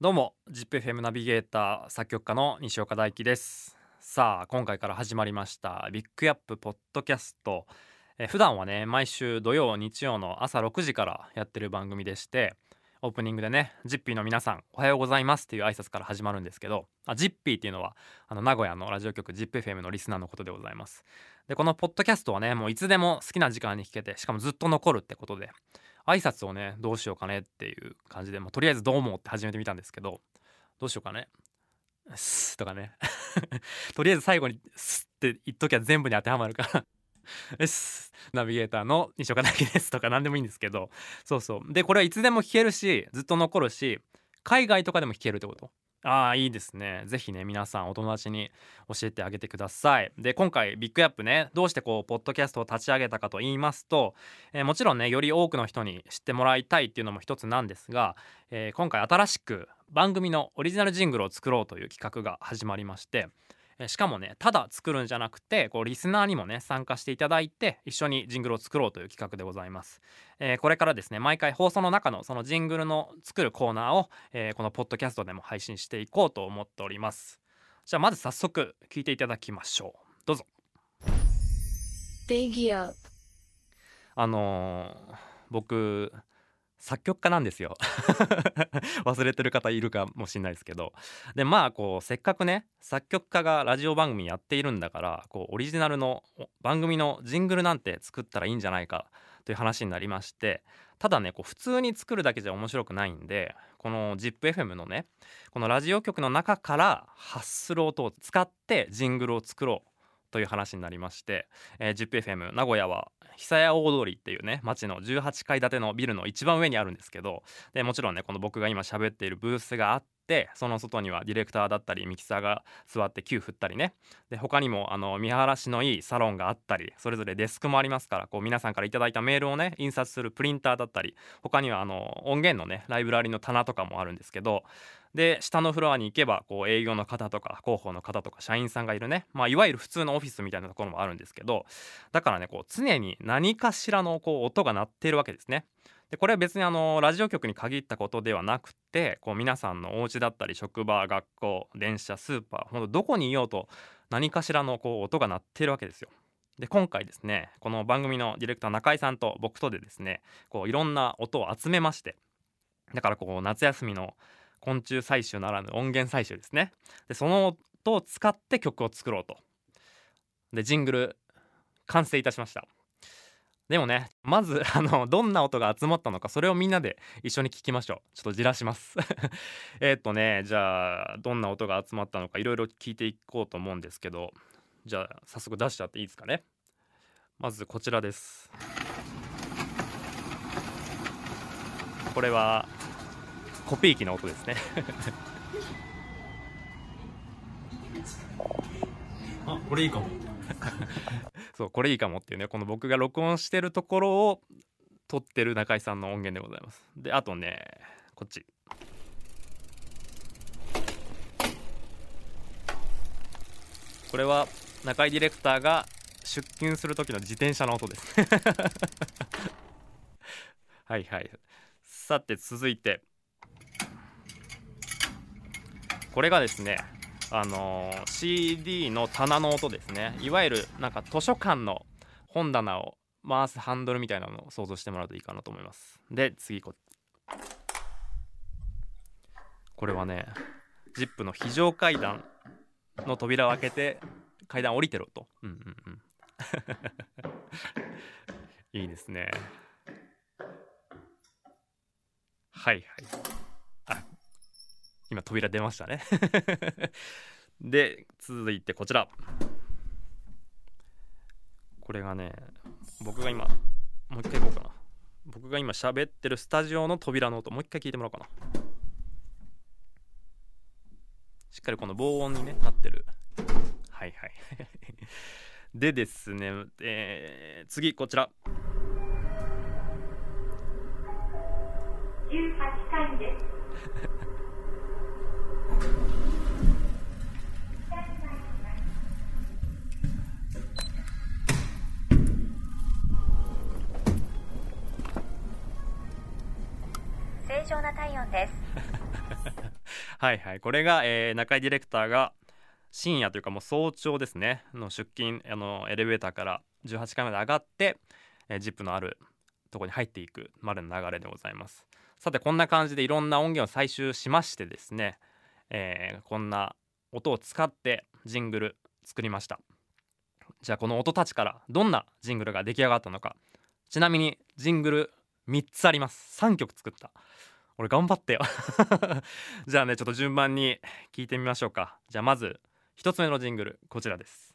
どうも ZIPFM ナビゲーター作曲家の西岡大樹です。さあ今回から始まりましたビッグアップポッドキャスト。え普段はね毎週土曜日曜の朝6時からやってる番組でしてオープニングでねジッピーの皆さんおはようございますっていう挨拶から始まるんですけどあジッピーっていうのはあの名古屋のラジオ局 ZIPFM のリスナーのことでございます。でこのポッドキャストはねもういつでも好きな時間に聞けてしかもずっと残るってことで挨拶をねどうしようかねっていう感じでもうとりあえずどうもって始めてみたんですけどどうしようかね。すとかね。とりあえず最後にすって言っときゃ全部に当てはまるから。えす。ナビゲーターの西岡大樹ですとか何でもいいんですけど。そうそう。でこれはいつでも聞けるしずっと残るし海外とかでも聞けるってこと？ああいいですね。ぜひね皆さんお友達に教えてあげてください。で今回ビッグアップねどうしてこうポッドキャストを立ち上げたかと言いますと、えー、もちろんねより多くの人に知ってもらいたいっていうのも一つなんですが、えー、今回新しく番組のオリジナルジングルを作ろうという企画が始まりましてしかもねただ作るんじゃなくてこうリスナーにもね参加していただいて一緒にジングルを作ろうという企画でございます、えー、これからですね毎回放送の中のそのジングルの作るコーナーを、えー、このポッドキャストでも配信していこうと思っております。じゃあまず早速聞いていただきましょう。どうぞ。あのー、僕作曲家なんですよ。忘れてる方いるかもしれないですけど。でまあこうせっかくね作曲家がラジオ番組やっているんだからこうオリジナルの番組のジングルなんて作ったらいいんじゃないかという話になりまして。ただねこう普通に作るだけじゃ面白くないんでこの ZIPFM のねこのラジオ局の中から発する音を使ってジングルを作ろうという話になりまして、えー、ZIPFM 名古屋は久屋大通りっていうね町の18階建てのビルの一番上にあるんですけどでもちろんねこの僕が今喋っているブースがあってその外にはディレクターだったりミキサーが座って球振ったりね。で他にもあの見晴らしのいいサロンがあったりそれぞれデスクもありますからこう皆さんから頂いたメールをね印刷するプリンターだったり他にはあの音源のねライブラリの棚とかもあるんですけどで下のフロアに行けばこう営業の方とか広報の方とか社員さんがいるね、まあ、いわゆる普通のオフィスみたいなところもあるんですけどだからねこう常に何かしらのこう音が鳴っているわけですね。でこれは別にあのラジオ局に限ったことではなくてこう皆さんのお家だったり職場学校電車スーパーほんとどこにいようと何かしらのこう音が鳴っているわけですよ。で今回ですねこの番組のディレクター中井さんと僕とでですねこういろんな音を集めましてだからこう夏休みの昆虫採集ならぬ音源採集ですね。でその音を使って曲を作ろうと。でジングル完成いたしました。でもねまず あのどんな音が集まったのかそれをみんなで一緒に聞きましょう。ちょっとじらします。えっとねじゃあどんな音が集まったのかいろいろ聞いていこうと思うんですけどじゃあ早速出しちゃっていいですかね。まずこちらです。これはコピー機の音ですね。あこれいいかも。そうこれいいかもっていうねこの僕が録音してるところを撮ってる中井さんの音源でございます。であとねこっち。これは中井ディレクターが出勤する時の自転車の音です。はいはい。さて続いてこれがですねあのー、CD の棚の音ですね。いわゆるなんか図書館の本棚を回すハンドルみたいなのを想像してもらうといいかなと思います。で次ここれはね ZIP の非常階段の扉を開けて階段降りてろと。うんうんうん。いいですね。はいはい。今扉出ましたね。で続いてこちら。これがね僕が今もう一回いこうかな。僕が今喋ってるスタジオの扉の音もう一回聞いてもらおうかな。しっかりこの防音にねなってる。はいはい。でですね、えー、次こちら。18回です 正常な体温です。はいはい。これが、えー、中井ディレクターが深夜というかもう早朝ですね。の出勤あのエレベーターから18階まで上がって、えー、ジップのあるとこに入っていくまでの流れでございます。さてこんな感じでいろんな音源を採集しましてですね、えー、こんな音を使ってジングル作りました。じゃあこの音たちからどんなジングルが出来上がったのか。ちなみにジングル3つあります。3曲作った。俺頑張ってよ。じゃあねちょっと順番に聞いてみましょうか。じゃあまず1つ目のジングルこちらです。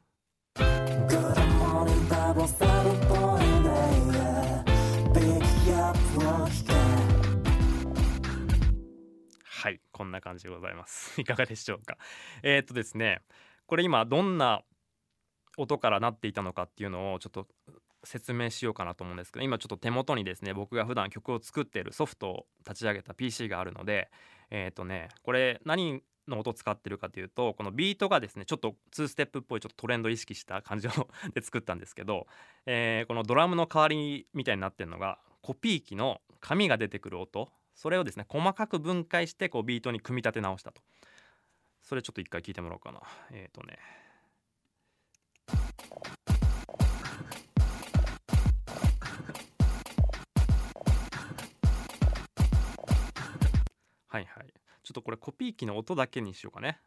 こんな感じでございます。いかがでしょうか。えー、っとですねこれ今どんな音からなっていたのかっていうのをちょっと説明しようかなと思うんですけど今ちょっと手元にですね僕が普段曲を作っているソフトを立ち上げた PC があるのでえっ、とねこれ何の音使ってるかというとこのビートがですねちょっと2ステップっぽいちょっとトレンド意識した感じの で作ったんですけど、えー、このドラムの代わりみたいになってるのがコピー機の紙が出てくる音それをですね細かく分解してこうビートに組み立て直したと。それちょっと一回聞いてもらおうかな。えっ、ー、とね。はいはい。ちょっとこれコピー機の音だけにしようかね。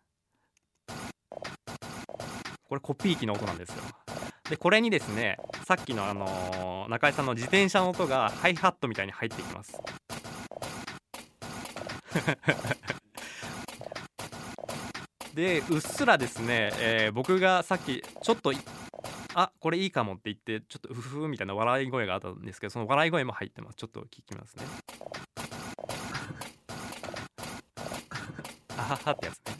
これコピー機の音なんですよ。でこれにですねさっきのあのー、中井さんの自転車の音がハイハットみたいに入ってきます。でうっすらですね、えー、僕がさっきちょっとあこれいいかもって言ってちょっとフフフみたいな笑い声があったんですけどその笑い声も入ってます。ちょっと聞きますね。あははってやつね。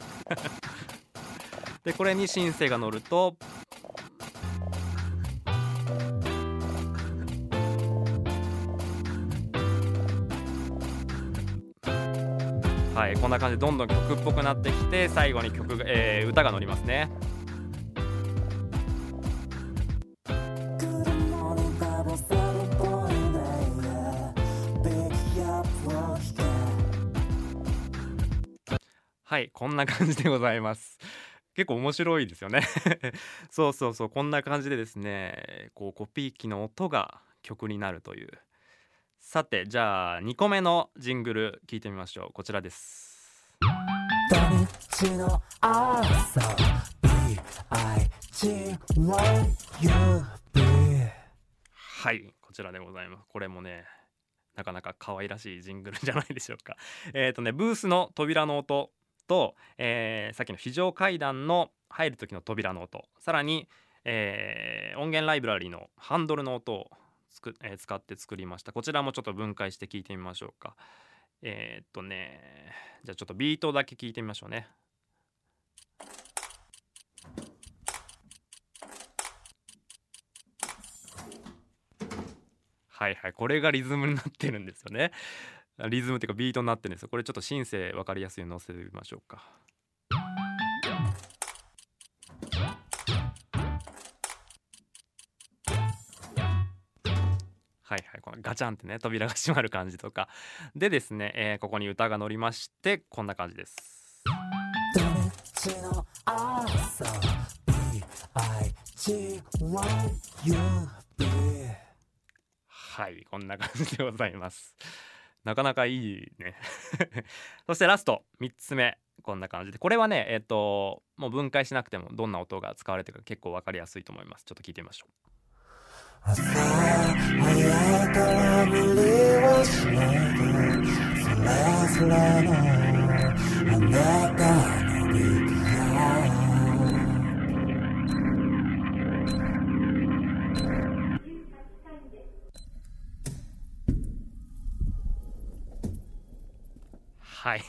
でこれにシンセが乗るとな感じでどんどん曲っぽくなってきて最後に曲が、えー、歌が乗りますね。はいこんな感じでございます。結構面白いですよね。そうそうそうこんな感じでですねこうコピー機の音が曲になるという。さてじゃあ2個目のジングル聞いてみましょう。こちらです。土日の朝 BIGYUB はいこちらでございます。これもねなかなか可愛らしいジングルじゃないでしょうか。えっ、ー、とねブースの扉の音と、えー、さっきの非常階段の入る時の扉の音。さらに、えー、音源ライブラリのハンドルの音をつく、えー、使って作りました。こちらもちょっと分解して聞いてみましょうか。えー、っとねじゃあちょっとビートだけ聞いてみましょうね。はいはいこれがリズムになってるんですよね。リズムっていうかビートになってるんですよ。これちょっとシンセ分かりやすいように載せてみましょうか。ガチャンってね扉が閉まる感じとか。でですね、えー、ここに歌が乗りましてこんな感じです。はいこんな感じでございます。なかなかいいね。そしてラスト3つ目。こんな感じで。これはねえっ、ー、ともう分解しなくてもどんな音が使われてるか結構分かりやすいと思います。ちょっと聞いてみましょう朝早から無理はしないでそれぞれのあなたのビはい。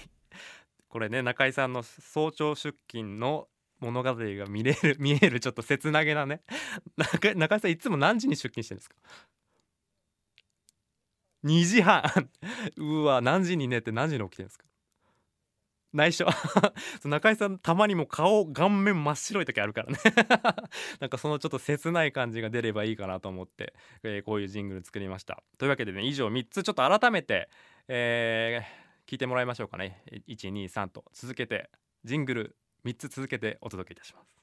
これね中井さんの早朝出勤の物語が見れる 見えるちょっと切なげなね。中中井さんいつも何時に出勤してるんですか？2時半。うわ何時に寝て何時に起きてるんですか？内緒。中井さんたまにも顔顔面真っ白い時あるからね。なんかそのちょっと切ない感じが出ればいいかなと思って、えー、こういうジングル作りました。というわけでね以上3つ。ちょっと改めて、えー聞いてもらいましょうかね。123と続けてジングル三つ続けてお届けいたします。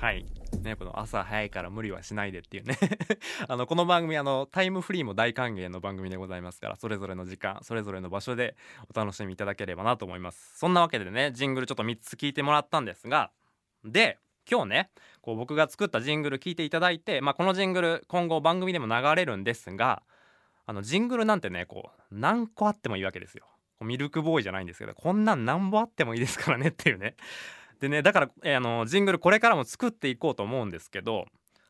はい。ね、この朝早いから無理はしないでっていうね。あのこの番組あのタイムフリーも大歓迎の番組でございますからそれぞれの時間それぞれの場所でお楽しみいただければなと思います。そんなわけでねジングルちょっと3つ聞いてもらったんですがで今日ねこう僕が作ったジングル聞いていただいて、まあ、このジングル今後番組でも流れるんですがあのジングルなんてねこう何個あってもいいわけですよ。ミルクボーイじゃないんですけどこんなん何本あってもいいですからねっていうね。でねだから、えー、あのジングルこれからも作っていこうと思うんですけど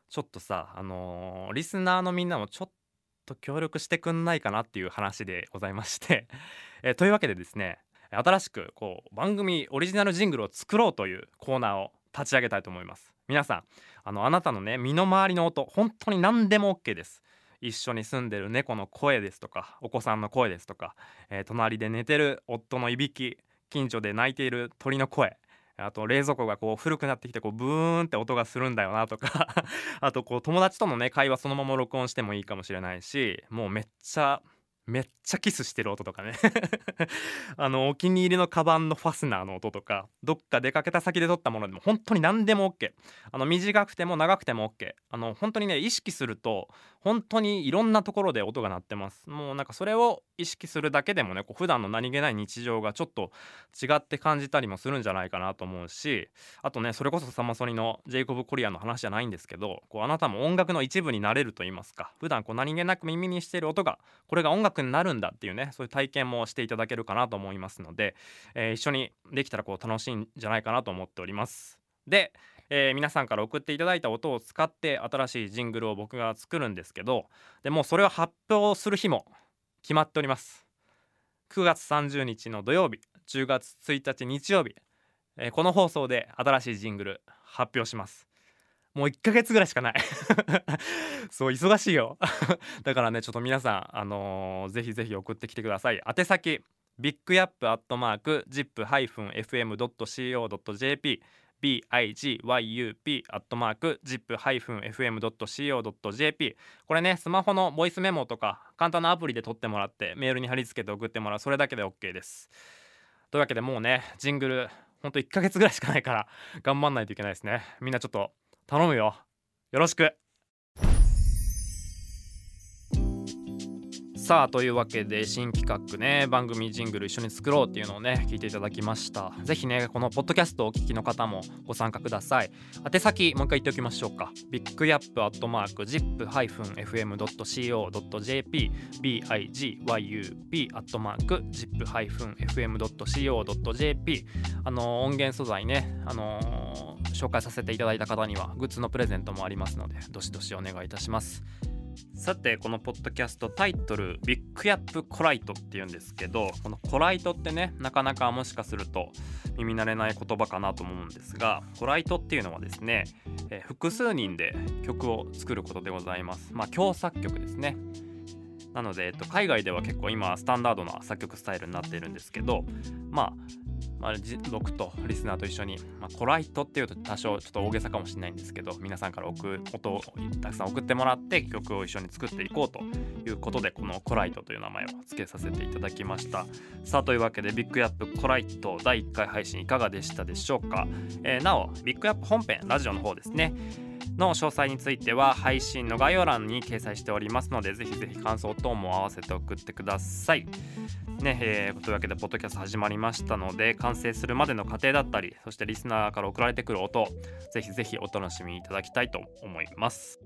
ちょっとさあのー、リスナーのみんなもちょっと協力してくんないかなっていう話でございまして。えー、というわけでですね新しくこう番組オリジナルジングルを作ろうというコーナーを立ち上げたいと思います。皆さんあのあなたのね身の回りの音本当に何でも OK です。一緒に住んでる猫の声ですとかお子さんの声ですとか、えー、隣で寝てる夫のいびき近所で泣いている鳥の声。あと冷蔵庫がこう古くなってきてこうブーンって音がするんだよなとか あとこう友達とのね会話そのまま録音してもいいかもしれないしもうめっちゃめっちゃキスしてる音とかね。あのお気に入りのカバンのファスナーの音とかどっか出かけた先で撮ったものでも本当に何でも OK あの短くても長くても OK あの本当にね意識すると本当にいろんなところで音が鳴ってます。もうなんかそれを意識するだけでもねこう普段の何気ない日常がちょっと違って感じたりもするんじゃないかなと思うしあとねそれこそサマソニのジェイコブ・コリアの話じゃないんですけどこうあなたも音楽の一部になれると言いますか普段こう何気なく耳にしている音がこれが音楽になるんだっていうねそういう体験もしていただけるかなと思いますので、えー、一緒にできたらこう楽しいんじゃないかなと思っております。で、えー、皆さんから送っていただいた音を使って新しいジングルを僕が作るんですけどでもそれを発表する日も決まっております。9月30日の土曜日10月1日日曜日、えー、この放送で新しいジングル発表します。もう1ヶ月ぐらいしかない。そう忙しいよ。だからねちょっと皆さんあのー、ぜひぜひ送ってきてください。宛先ビッグヤップアットマーク zip-fm.co.jp bigyup.zip-fm.co.jp これねスマホのボイスメモとか簡単なアプリで撮ってもらってメールに貼り付けて送ってもらうそれだけで OK です。というわけでもうねジングルほんと1ヶ月ぐらいしかないから頑張んないといけないですね。みんなちょっと頼むよ。よろしく。さあというわけで新企画ね番組ジングル一緒に作ろうっていうのをね聞いていただきました。ぜひねこのポッドキャストをお聞きの方もご参加ください。宛先もう一回言っておきましょうか。ビッグヤップアットマーク zip-fm.co.jp bigyup アットマーク zip-fm.co.jp あの音源素材ねあの、紹介させていただいた方にはグッズのプレゼントもありますのでどしどしお願いいたします。さてこのポッドキャストタイトル「ビッグアップコライト」っていうんですけどこのコライトってねなかなかもしかすると耳慣れない言葉かなと思うんですがコライトっていうのはですね、え複数人で曲を作ることでございます。まあ共作曲ですね。なので、えっと、海外では結構今スタンダードな作曲スタイルになっているんですけどまあまあ、僕とリスナーと一緒に、まあ、コライトっていうと多少ちょっと大げさかもしれないんですけど皆さんから送音をたくさん送ってもらって曲を一緒に作っていこうということでこのコライトという名前を付けさせていただきました。さあというわけでビッグアップコライト第1回配信いかがでしたでしょうか、えー、なおビッグアップ本編ラジオの方ですね。の詳細については配信の概要欄に掲載しておりますのでぜひぜひ感想等も合わせて送ってください。ねえー、というわけでポッドキャスト始まりましたので完成するまでの過程だったりそしてリスナーから送られてくる音ぜひぜひお楽しみいただきたいと思います。